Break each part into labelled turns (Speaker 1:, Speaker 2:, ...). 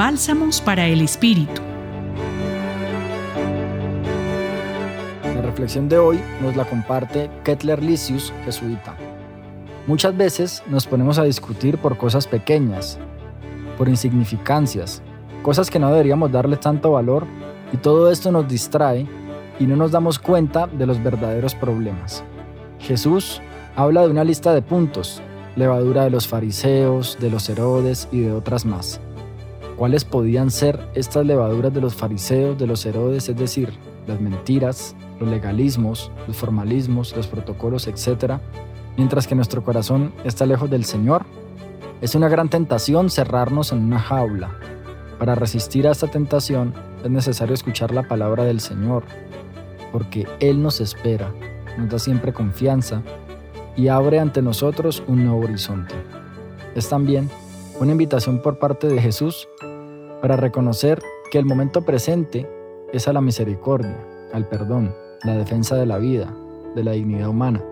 Speaker 1: Bálsamos para el Espíritu.
Speaker 2: La reflexión de hoy nos la comparte Kettler Licius, jesuita. Muchas veces nos ponemos a discutir por cosas pequeñas, por insignificancias, cosas que no deberíamos darle tanto valor y todo esto nos distrae y no nos damos cuenta de los verdaderos problemas. Jesús habla de una lista de puntos, levadura de los fariseos, de los Herodes y de otras más. ¿Cuáles podían ser estas levaduras de los fariseos, de los Herodes, es decir, las mentiras, los legalismos, los formalismos, los protocolos, etcétera, mientras que nuestro corazón está lejos del Señor? Es una gran tentación cerrarnos en una jaula. Para resistir a esta tentación es necesario escuchar la palabra del Señor, porque Él nos espera, nos da siempre confianza y abre ante nosotros un nuevo horizonte. Es también una invitación por parte de Jesús para reconocer que el momento presente es a la misericordia, al perdón, la defensa de la vida, de la dignidad humana,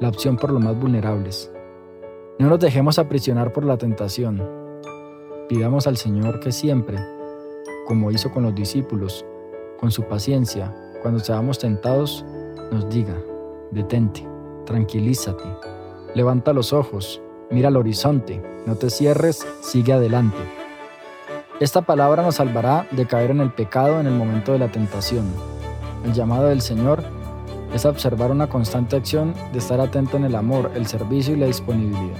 Speaker 2: la opción por los más vulnerables. No nos dejemos aprisionar por la tentación. Pidamos al Señor que siempre, como hizo con los discípulos, con su paciencia, cuando seamos tentados, nos diga, detente, tranquilízate, levanta los ojos, mira al horizonte, no te cierres, sigue adelante. Esta palabra nos salvará de caer en el pecado en el momento de la tentación. El llamado del Señor es observar una constante acción de estar atento en el amor, el servicio y la disponibilidad.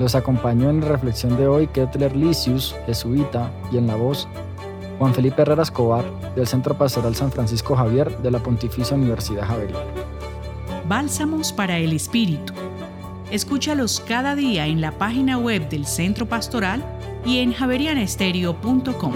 Speaker 2: Los acompañó en la reflexión de hoy Kettler Licius, jesuita, y en la voz Juan Felipe Herrera Escobar, del Centro Pastoral San Francisco Javier de la Pontificia Universidad Javeriana.
Speaker 1: Bálsamos para el Espíritu. Escúchalos cada día en la página web del Centro Pastoral y en javerianestereo.com.